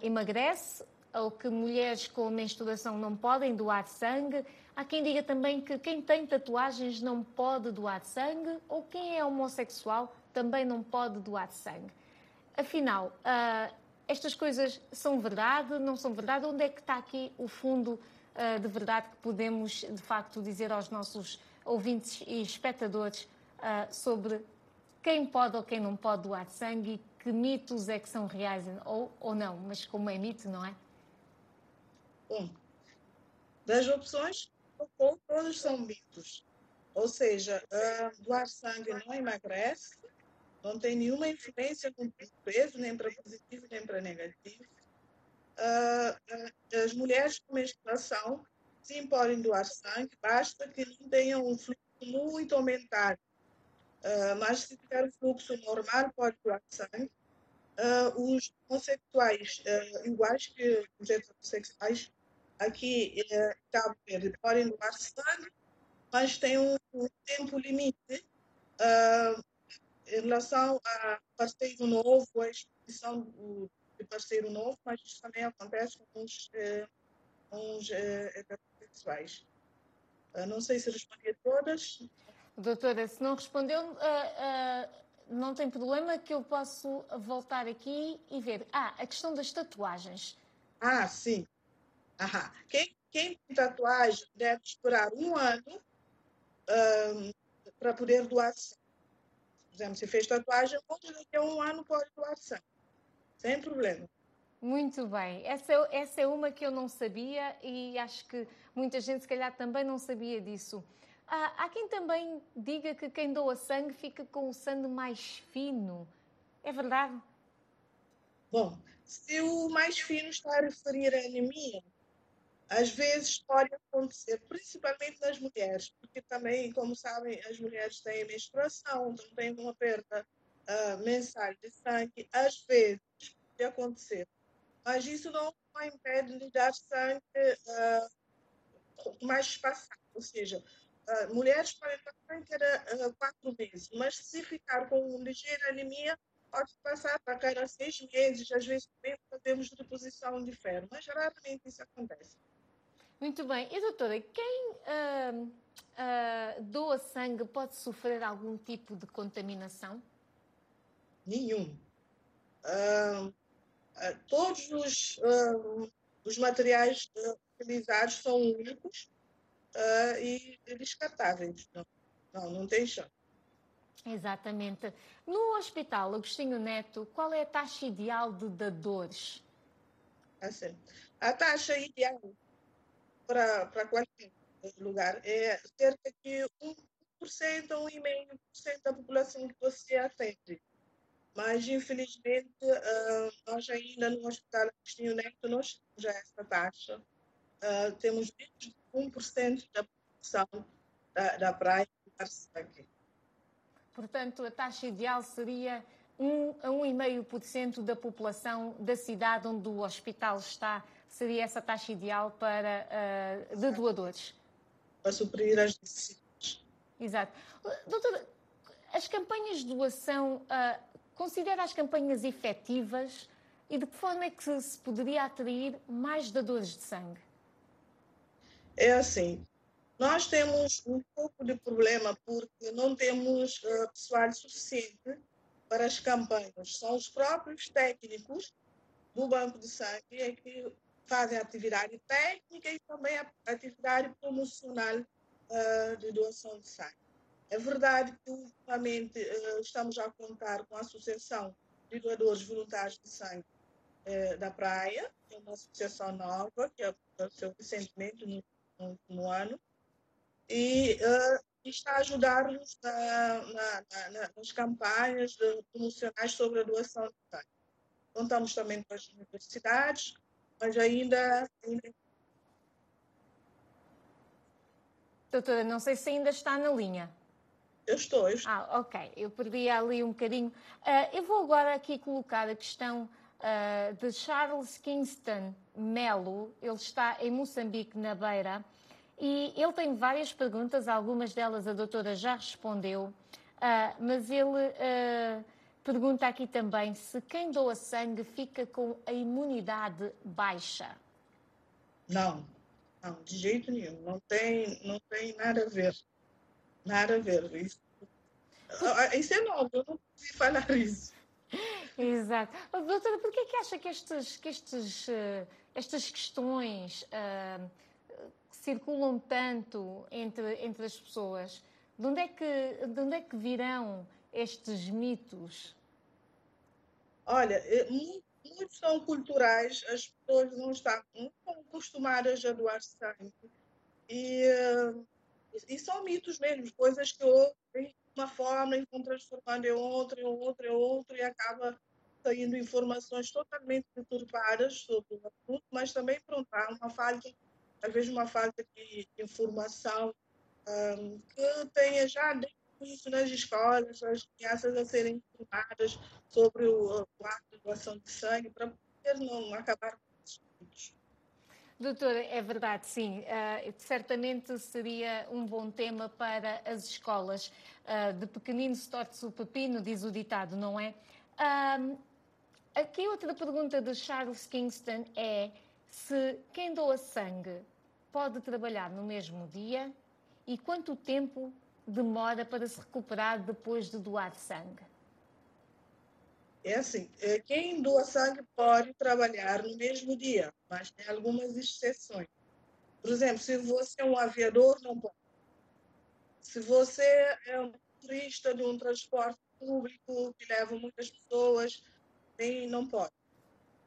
emagrece ou que mulheres com menstruação não podem doar sangue. Há quem diga também que quem tem tatuagens não pode doar sangue ou quem é homossexual também não pode doar sangue. Afinal, uh, estas coisas são verdade, não são verdade? Onde é que está aqui o fundo uh, de verdade que podemos, de facto, dizer aos nossos ouvintes e espectadores uh, sobre quem pode ou quem não pode doar sangue e que mitos é que são reais ou, ou não, mas como é mito, não é? Bom, das opções, todas são mitos. Ou seja, uh, doar sangue não emagrece, não tem nenhuma influência com peso, nem para positivo, nem para negativo. Uh, as mulheres com menstruação sim podem doar sangue, basta que não tenham um fluxo muito aumentado Uh, mas se tiver o fluxo normal, pode doar sangue. Os uh, iguais que os heterossexuais, aqui em Cabo Verde, podem doar sangue, mas tem um, um tempo limite em relação a parceiro novo, a exposição de parceiro novo, mas isso também acontece com os, com os heterossexuais. não sei se respondi a todas. Doutora, se não respondeu, uh, uh, não tem problema que eu posso voltar aqui e ver. Ah, a questão das tatuagens. Ah, sim. Quem, quem tem tatuagem deve esperar um ano um, para poder doar sangue. Por exemplo, se fez tatuagem, daqui a um ano pode doar sangue. Sem problema. Muito bem. Essa, essa é uma que eu não sabia e acho que muita gente, se calhar, também não sabia disso. Há, há quem também diga que quem doa sangue fica com o sangue mais fino. É verdade? Bom, se o mais fino está a referir à anemia, às vezes pode acontecer, principalmente nas mulheres, porque também, como sabem, as mulheres têm menstruação, então têm uma perda uh, mensal de sangue, às vezes pode acontecer. Mas isso não impede de dar sangue uh, mais espaçado, ou seja, uh, mulheres podem ter uh, quatro meses, mas se ficar com ligeira anemia, pode passar para cada seis meses, às vezes também fazemos reposição de ferro, mas raramente isso acontece. Muito bem. E doutora, quem uh, uh, doa sangue pode sofrer algum tipo de contaminação? Nenhum. Uh, todos os, os materiais utilizados são únicos uh, e descartáveis. Não, não, não tem chão. Exatamente. No Hospital Agostinho Neto, qual é a taxa ideal de dadores? Assim, a taxa ideal para, qualquer lugar é cerca de 1% ou 1,5% da população que você atende. Mas, infelizmente, uh, nós ainda no Hospital Agostinho Neto não temos essa taxa. Uh, temos menos de 1% da população da, da praia aqui. Portanto, a taxa ideal seria 1 a 1,5% da população da cidade onde o hospital está. Seria essa taxa ideal para, uh, de doadores? Para suprir as necessidades. Exato. Doutora, as campanhas de doação, uh, considera as campanhas efetivas e de que forma é que se poderia atrair mais dadores de sangue? é assim, nós temos um pouco de problema porque não temos uh, pessoal suficiente para as campanhas. São os próprios técnicos do Banco de Sangue que fazem atividade técnica e também atividade promocional uh, de doação de sangue. É verdade que ultimamente eh, estamos a contar com a Associação de Doadores Voluntários de Sangue eh, da Praia, é uma associação nova que aconteceu recentemente no, no, no ano, e está a ajudar-nos na, na, na, nas campanhas promocionais sobre a doação de sangue. Contamos também com as universidades, mas ainda, ainda Doutora, não sei se ainda está na linha. Eu estou, eu estou. Ah, ok. Eu perdi ali um bocadinho. Ah, eu vou agora aqui colocar a questão ah, de Charles Kingston Melo. Ele está em Moçambique, na Beira, e ele tem várias perguntas, algumas delas a doutora já respondeu, Ah, mas ele pergunta aqui também se quem doa sangue fica com a imunidade baixa. Não, não, de jeito nenhum. Não tem, não tem nada a ver. Nada a ver. Isso, isso é novo, eu não ouvi falar [laughs] isso. Exato. Doutora, por que é que acha que, estes, que estes, eh, estas questões ah, circulam tanto entre, entre as pessoas? De onde, é que, de onde é que virão estes mitos? Olha, eh, mu- muitos são culturais, as pessoas não estão, acostumadas a doar sangue. E, eh, e são mitos mesmo, coisas que ouvem de uma forma e vão transformando em outra, em outra, em outra, e acaba saindo informações totalmente deturpadas sobre o assunto, mas também, pronto, há uma falta, às vezes uma falta de informação ahm, que tenha já desde nas escolas, as crianças a serem informadas sobre o, o ato de doação de sangue, para poder não acabar com esses mitos. Doutora, é verdade, sim. Ah, certamente seria um bom tema para as escolas. Ah, de pequenino se torce o pepino, diz o ditado, não é? Ah, aqui outra pergunta de Charles Kingston é se quem doa sangue pode trabalhar no mesmo dia e quanto tempo demora para se recuperar depois de doar sangue? É assim, eh, quem doa sangue pode trabalhar no mesmo dia, mas tem algumas exceções. Por exemplo, se você é um aviador, não pode. Se você é um turista de um transporte público que leva muitas pessoas, nem não pode.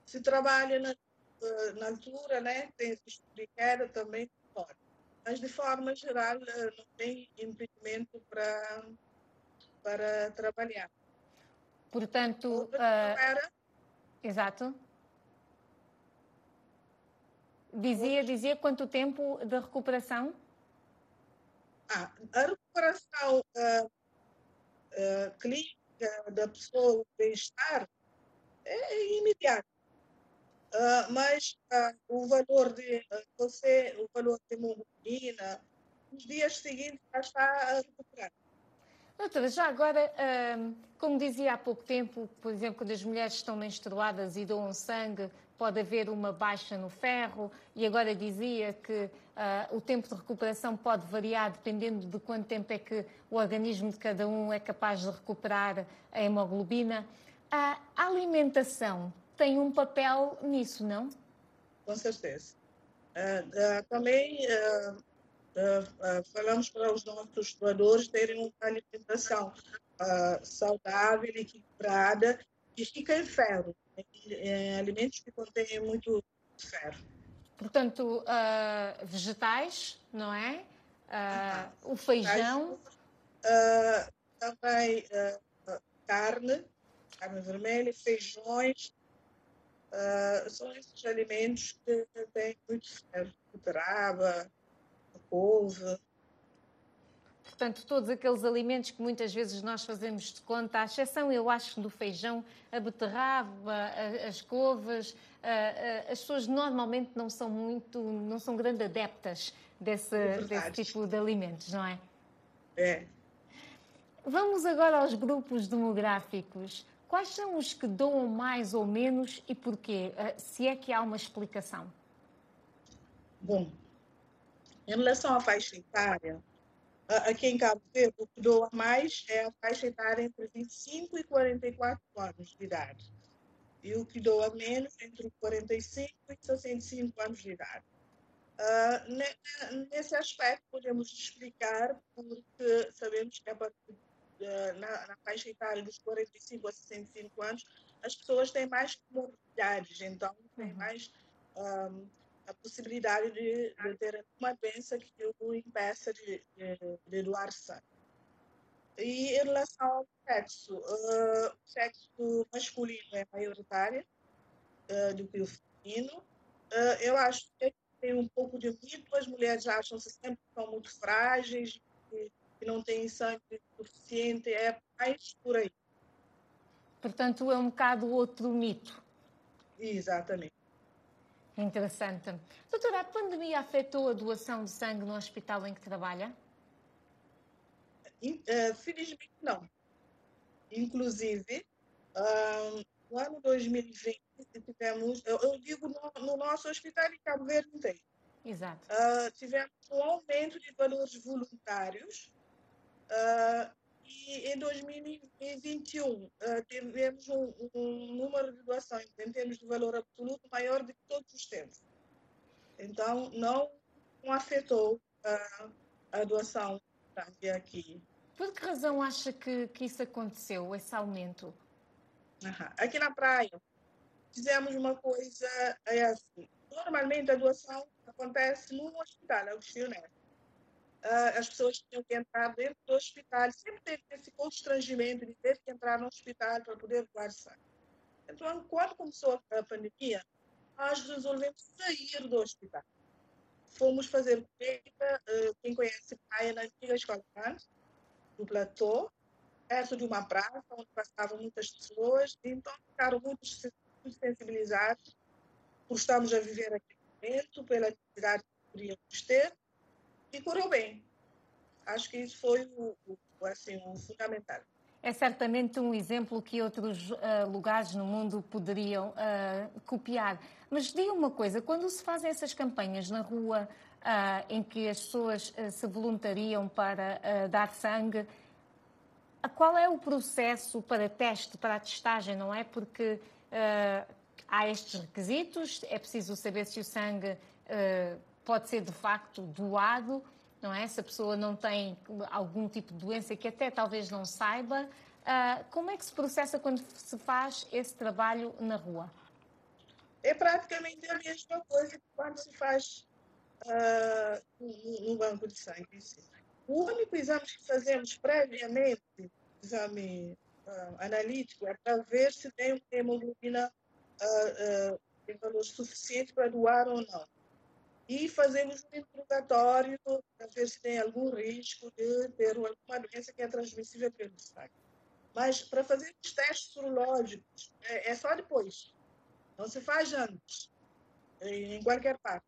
Se trabalha na, eh, na altura, né, tem de queda, também. Mas, de forma geral, eh, não tem impedimento para, para trabalhar. Portanto, ah, exato. Dizia, dizia quanto tempo de recuperação? Ah, a recuperação ah, ah, clínica da pessoa, o bem-estar, é imediato. Ah, mas ah, o valor de ah, você, o valor de hemoglobina, nos dias seguintes já está a recuperar. Doutora, já agora, como dizia há pouco tempo, por exemplo, quando as mulheres estão menstruadas e doam sangue, pode haver uma baixa no ferro, e agora dizia que o tempo de recuperação pode variar dependendo de quanto tempo é que o organismo de cada um é capaz de recuperar a hemoglobina. A alimentação tem um papel nisso, não? Com certeza. Ah, ah, também ah, falamos para os nossos doadores terem uma alimentação saudável, equilibrada e rica em ferro, em, em alimentos que contêm muito ferro. Portanto, vegetais, não é? O feijão. Também carne, carne vermelha, feijões, ah, são esses alimentos que têm muito ferro, beterraba, couve. Portanto, todos aqueles alimentos que muitas vezes nós fazemos de conta, à exceção, eu acho, do feijão, a beterraba, a- as couves, a- a- as pessoas normalmente não são muito, não são grandes adeptas desse, É desse tipo de alimentos, não é? É. Vamos agora aos grupos demográficos. Quais são os que doam mais ou menos e porquê? Ah, Se é que há uma explicação. Bom, em relação à faixa etária, aqui em Cabo Verde, o que doa mais é a faixa etária entre 25 e 44 anos de idade. E o que doa menos entre 45 e 65 anos de idade. Uh, nesse aspecto, podemos explicar porque sabemos que a partir na, na faixa etária dos 45 a 65 anos, as pessoas têm mais comorbidades, então têm mais um, a possibilidade de, de, ter uma doença que o impeça de, de, de, doar sangue. E em relação ao sexo, uh, o sexo masculino é maioritário uh, do que o feminino. Uh, eu acho que tem um pouco de mito, as mulheres acham-se sempre que são muito frágeis, que, que não têm sangue suficiente, é mais por aí. Portanto, é um bocado outro mito. Exatamente. Interessante. Doutora, a pandemia afetou a doação de sangue no hospital em que trabalha? Uh, felizmente não. Inclusive, no ano 2020 tivemos, eu, eu digo no, no, nosso hospital em Cabo Verde inteiro. Exato. Uh, tivemos um aumento de valores voluntários e em 2021 uh, tivemos um, um, número de doações em termos de valor absoluto maior do que todos os tempos. Então, não, não afetou uh, a doação aqui. Por que razão acha que, que isso aconteceu, esse aumento? Aqui na praia, fizemos uma coisa é assim. Normalmente a doação acontece no hospital Agostinho Neto uh, as pessoas tinham que entrar dentro do hospital, sempre teve esse constrangimento de ter que entrar no hospital para poder doar sangue. Então, quando começou a pandemia, nós resolvemos sair do hospital. Fomos fazer colheita, uh, quem conhece praia na antiga escola do platô, perto de uma praça onde passavam muitas pessoas, então ficaram muito, muito sensibilizados por estarmos a viver aquele momento, pela atividade que poderíamos ter, e correu bem. Acho que isso foi o, o assim, o fundamental. É certamente um exemplo que outros uh, lugares no mundo poderiam uh, copiar. Mas diga uma coisa: quando se fazem essas campanhas na rua uh, em que as pessoas se voluntariam para dar sangue, qual é o processo para teste, para a testagem, não é? Porque há estes requisitos, é preciso saber se o sangue pode ser de facto doado, não é? Se a pessoa não tem algum tipo de doença que até talvez não saiba, uh, como é que se processa quando se faz esse trabalho na rua? É praticamente a mesma coisa que quando se faz uh, no, banco de sangue. O único exame que fazemos previamente, exame uh, analítico, é para ver se tem uma hemoglobina uh, em valor suficiente para doar ou não e fazemos um interrogatório para ver se tem algum risco de ter alguma doença que é transmissível pelo sangue. Mas para fazer os testes sorológicos é, é só depois. Não se faz antes, em qualquer parte.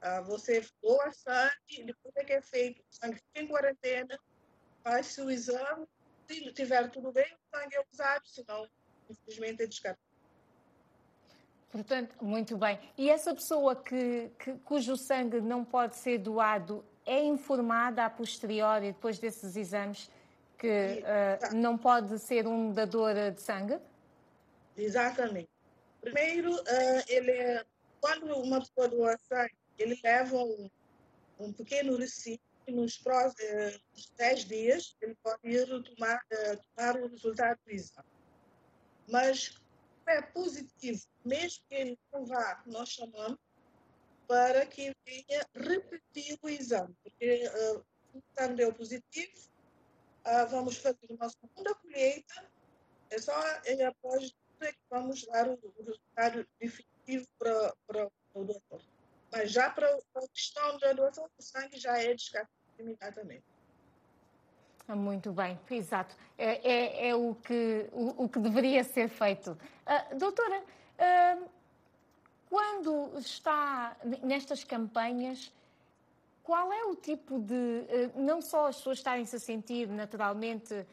Ah, você doa sangue, depois é que é feito, o sangue fica em quarentena, faz-se o exame, se tiver tudo bem, o sangue é usado, senão, infelizmente, é descartado. Portanto, muito bem. E essa pessoa que, que, cujo sangue não pode ser doado é informada a posteriori, depois desses exames, que uh, não pode ser um dador de sangue? Exatamente. Primeiro, uh, ele, é, quando uma pessoa doa sangue, ele leva um, um pequeno recibo e nos próximos 10 dias ele pode ir tomar, tomar o resultado do exame. Mas é positivo, mesmo que ele não vá, nós chamamos para que venha repetir o exame, porque uh, o exame deu positivo, uh, vamos fazer uma segunda colheita, é só e após é que vamos dar o, o resultado definitivo para, para o doutor. Mas já para a questão da doação do sangue já é descartado imediatamente. Ah, muito bem, exato. É, é, é o, que, o, o, que deveria ser feito. Uh, doutora, uh, quando está nestas campanhas, qual é o tipo de. Uh, não só as pessoas estarem-se a sentir naturalmente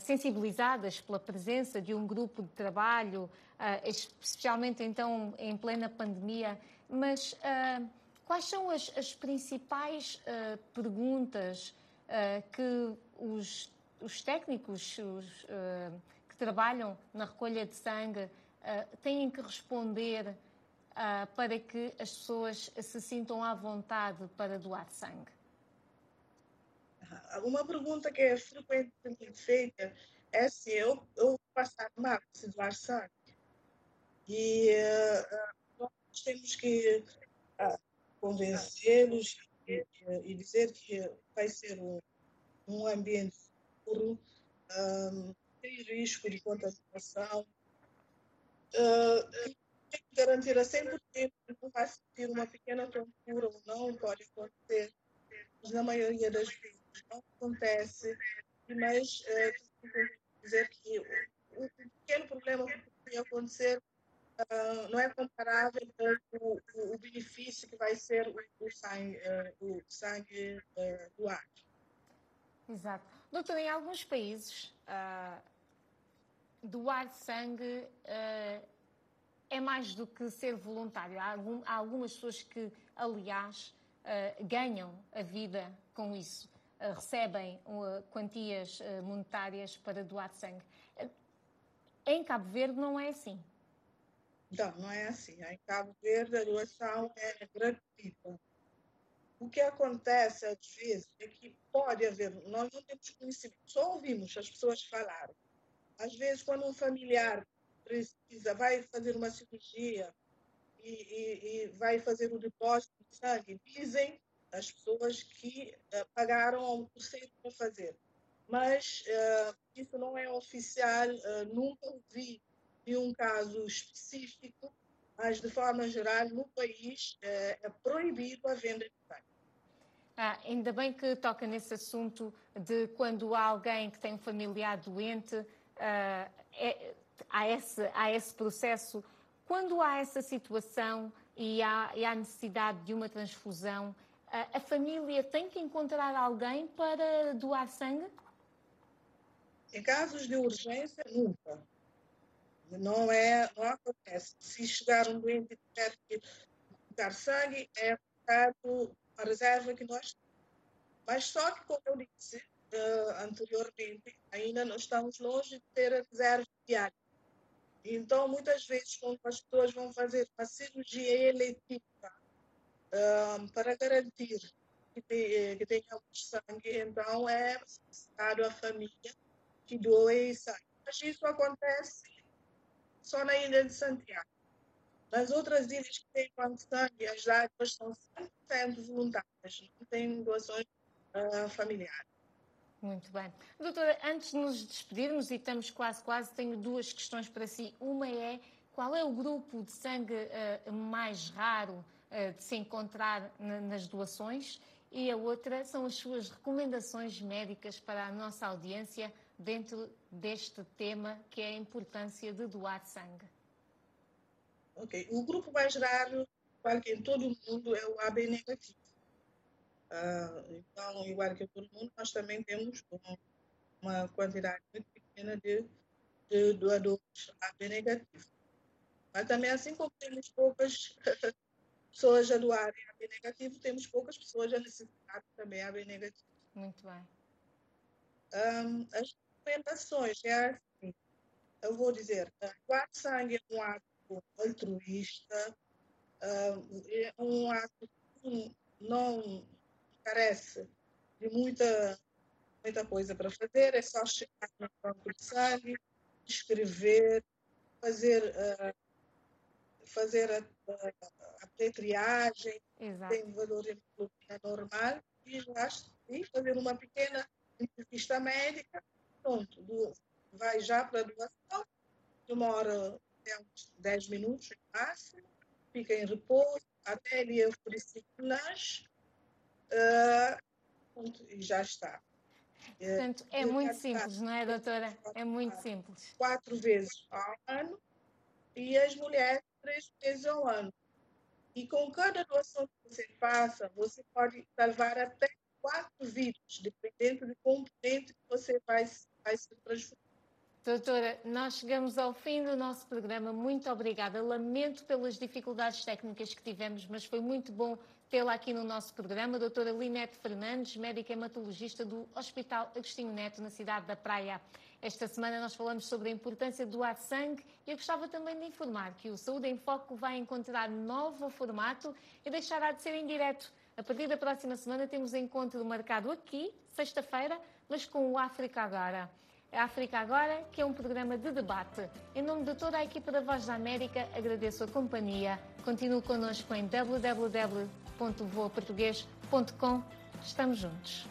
sensibilizadas pela presença de um grupo de trabalho, especialmente então em plena pandemia, mas quais são as, as principais perguntas? Uh, que os, os técnicos os, uh, que trabalham na recolha de sangue uh, têm que responder para que as pessoas se sintam à vontade para doar sangue? Uma pergunta que é frequentemente feita é se eu, eu passar mal se doar sangue. E uh, nós temos que uh, convencê-los e, e, dizer que vai ser um, um ambiente seguro, um, sem risco de contaminação. Uh, tem que garantir a 100% que não vai sentir uma pequena tontura ou não, pode acontecer, mas na maioria das vezes não acontece, mas uh, dizer que o, o pequeno problema que pode acontecer uh, não é comparável com o, o, benefício que vai ser o, sangue, uh, o sangue uh, doado. Exato. Doutor, em alguns países, doar sangue é mais do que ser voluntário. Há, algum, há algumas pessoas que, aliás, ganham a vida com isso. recebem quantias monetárias para doar sangue. Em Cabo Verde não é assim. Não, não é assim. Em Cabo Verde a doação é gratuita. O que acontece às vezes é que pode haver, nós não temos conhecimento, só ouvimos as pessoas falarem. Às vezes, quando um familiar precisa, vai fazer uma cirurgia e, e, e vai fazer o depósito de sangue, dizem as pessoas que uh, pagaram um terceiro para fazer. Mas uh, isso não é oficial, uh, nunca ouvi de um caso específico, mas de forma geral no país é, é proibido a venda de sangue. Ah, ainda bem que toca nesse assunto de quando há alguém que tem um familiar doente, ah, é, há, esse, há esse processo. Quando há essa situação e há, e há necessidade de uma transfusão, a família tem que encontrar alguém para doar sangue? Em casos de urgência, nunca. Não é, não acontece. Se chegar um doente e dar sangue, é aplicado a reserva que nós temos. Mas só que, como eu disse uh, anteriormente, ainda não estamos longe de ter a reserva diária. Então, muitas vezes, quando as pessoas vão fazer uma cirurgia eletiva uh, para garantir que, tem, que tenhamos sangue, então é necessário a família que doe sangue. Mas isso acontece só na ilha de Santiago. Nas outras ilhas que têm banco sangue, as dádivas são 100% voluntárias, não têm doações uh, familiares. Muito bem. Doutora, antes de nos despedirmos, e estamos quase, quase, tenho duas questões para si. Uma é, qual é o grupo de sangue uh, mais raro uh, de se encontrar na, nas doações? E a outra são as suas recomendações médicas para a nossa audiência dentro deste tema que é a importância de doar sangue? Ok, o grupo mais raro, igual que em todo o mundo, é o AB negativo. Uh, então, igual que em todo mundo, nós também temos uma quantidade muito pequena de, de doadores AB negativo. Mas também, assim como temos poucas [laughs] pessoas a doarem AB negativo, temos poucas pessoas a necessitar também AB negativo. Muito bem. Um, as recomendações é assim, eu vou dizer, doar sangue é um ato altruísta, é um ato que não carece de muita, muita coisa para fazer, é só chegar no banco de sangue, escrever, fazer, uh, fazer a, a, a triagem, tem valor normal, e, e fazer uma pequena entrevista médica pronto, do, vai já para a doação, demora até uns 10 minutos no máximo, fica em repouso, até ele oferecer o lanche, uh, e já está. Portanto, é muito simples, não é, doutora? É muito simples. Quatro vezes ao ano e as mulheres três vezes ao ano. E com cada doação que você faça, você pode salvar até quatro vidas, dependendo do componente que você vai vai ser transformado. Doutora, nós chegamos ao fim do nosso programa. Muito obrigada. Lamento pelas dificuldades técnicas que tivemos, mas foi muito bom tê-la aqui no nosso programa. Doutora Linete Fernandes, médica hematologista do Hospital Agostinho Neto, na cidade da Praia. Esta semana nós falamos sobre a importância do doar sangue e eu gostava também de informar que o Saúde em Foco vai encontrar novo formato e deixará de ser em direto. A partir da próxima semana temos encontro marcado aqui, sexta-feira, mas com o África Agora. A África Agora, que é um programa de debate. Em nome de toda a equipa da Voz da América, agradeço a companhia. Continue connosco em www.voaportuguês.com. Estamos juntos.